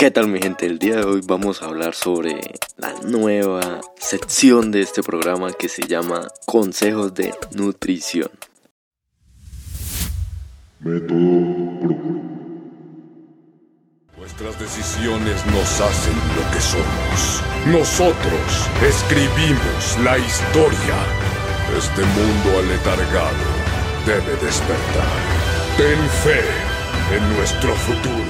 ¿Qué tal mi gente? El día de hoy vamos a hablar sobre la nueva sección de este programa que se llama Consejos de Nutrición. Nuestras decisiones nos hacen lo que somos. Nosotros escribimos la historia. Este mundo aletargado debe despertar. Ten fe en nuestro futuro.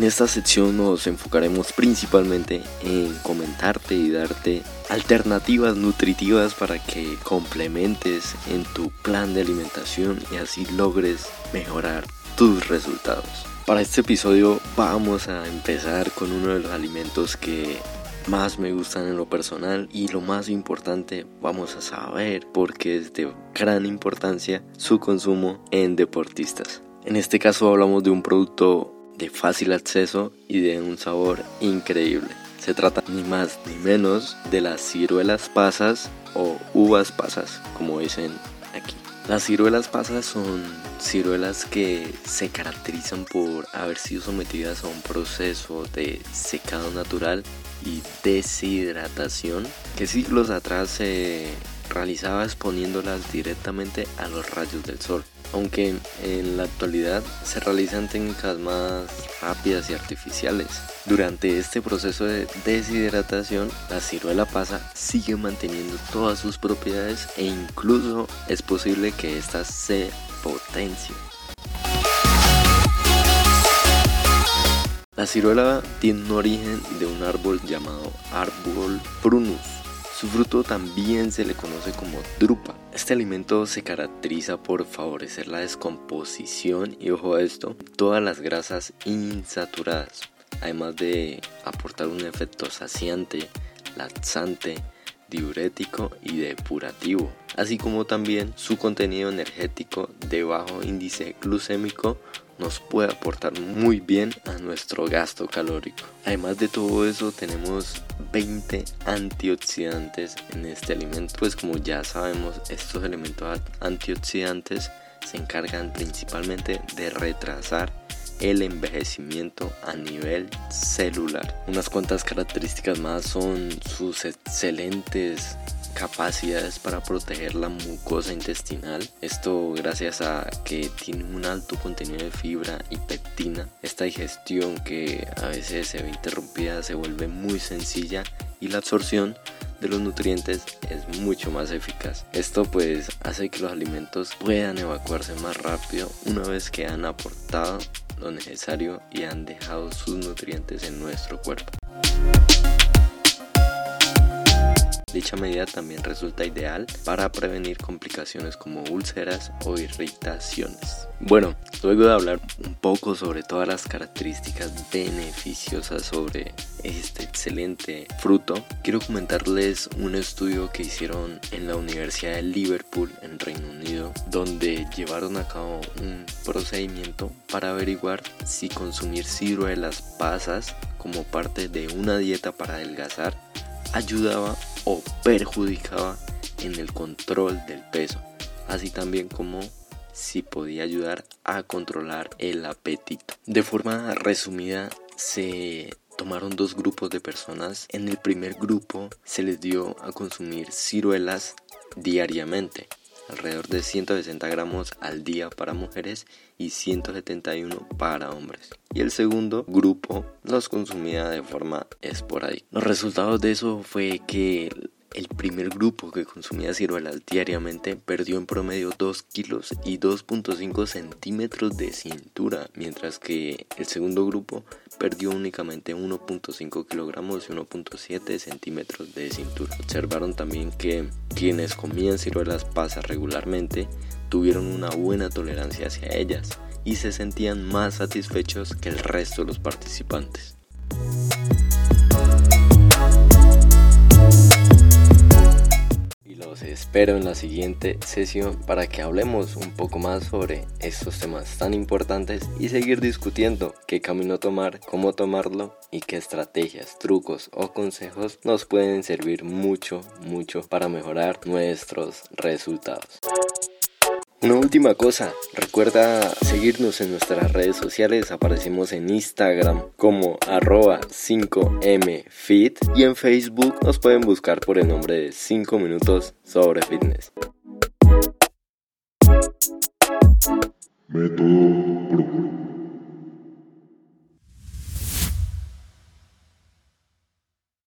En esta sección nos enfocaremos principalmente en comentarte y darte alternativas nutritivas para que complementes en tu plan de alimentación y así logres mejorar tus resultados. Para este episodio vamos a empezar con uno de los alimentos que más me gustan en lo personal y lo más importante vamos a saber porque es de gran importancia su consumo en deportistas. En este caso hablamos de un producto de fácil acceso y de un sabor increíble. Se trata ni más ni menos de las ciruelas pasas o uvas pasas, como dicen aquí. Las ciruelas pasas son ciruelas que se caracterizan por haber sido sometidas a un proceso de secado natural y deshidratación que siglos atrás se realizaba exponiéndolas directamente a los rayos del sol aunque en la actualidad se realizan técnicas más rápidas y artificiales. Durante este proceso de deshidratación, la ciruela pasa sigue manteniendo todas sus propiedades e incluso es posible que ésta se potencie. La ciruela tiene un origen de un árbol llamado árbol prunus. Su fruto también se le conoce como drupa. Este alimento se caracteriza por favorecer la descomposición y ojo a esto, todas las grasas insaturadas, además de aportar un efecto saciante, laxante, diurético y depurativo, así como también su contenido energético de bajo índice glucémico nos puede aportar muy bien a nuestro gasto calórico. Además de todo eso tenemos 20 antioxidantes en este alimento, pues como ya sabemos estos elementos antioxidantes se encargan principalmente de retrasar el envejecimiento a nivel celular. Unas cuantas características más son sus excelentes capacidades para proteger la mucosa intestinal. Esto gracias a que tiene un alto contenido de fibra y pectina. Esta digestión que a veces se ve interrumpida se vuelve muy sencilla y la absorción de los nutrientes es mucho más eficaz. Esto pues hace que los alimentos puedan evacuarse más rápido una vez que han aportado lo necesario y han dejado sus nutrientes en nuestro cuerpo. Dicha medida también resulta ideal para prevenir complicaciones como úlceras o irritaciones. Bueno, luego de hablar un poco sobre todas las características beneficiosas sobre este excelente fruto, quiero comentarles un estudio que hicieron en la Universidad de Liverpool en Reino Unido, donde llevaron a cabo un procedimiento para averiguar si consumir ciruelas pasas como parte de una dieta para adelgazar ayudaba o perjudicaba en el control del peso, así también como si podía ayudar a controlar el apetito. De forma resumida, se tomaron dos grupos de personas. En el primer grupo se les dio a consumir ciruelas diariamente alrededor de 160 gramos al día para mujeres y 171 para hombres. Y el segundo grupo los consumía de forma esporádica. Los resultados de eso fue que El primer grupo que consumía ciruelas diariamente perdió en promedio 2 kilos y 2.5 centímetros de cintura, mientras que el segundo grupo perdió únicamente 1.5 kilogramos y 1.7 centímetros de cintura. Observaron también que quienes comían ciruelas pasas regularmente tuvieron una buena tolerancia hacia ellas y se sentían más satisfechos que el resto de los participantes. Espero en la siguiente sesión para que hablemos un poco más sobre estos temas tan importantes y seguir discutiendo qué camino tomar, cómo tomarlo y qué estrategias, trucos o consejos nos pueden servir mucho, mucho para mejorar nuestros resultados. Una última cosa, recuerda seguirnos en nuestras redes sociales, aparecemos en Instagram como arroba 5mfit y en Facebook nos pueden buscar por el nombre de 5 minutos sobre fitness.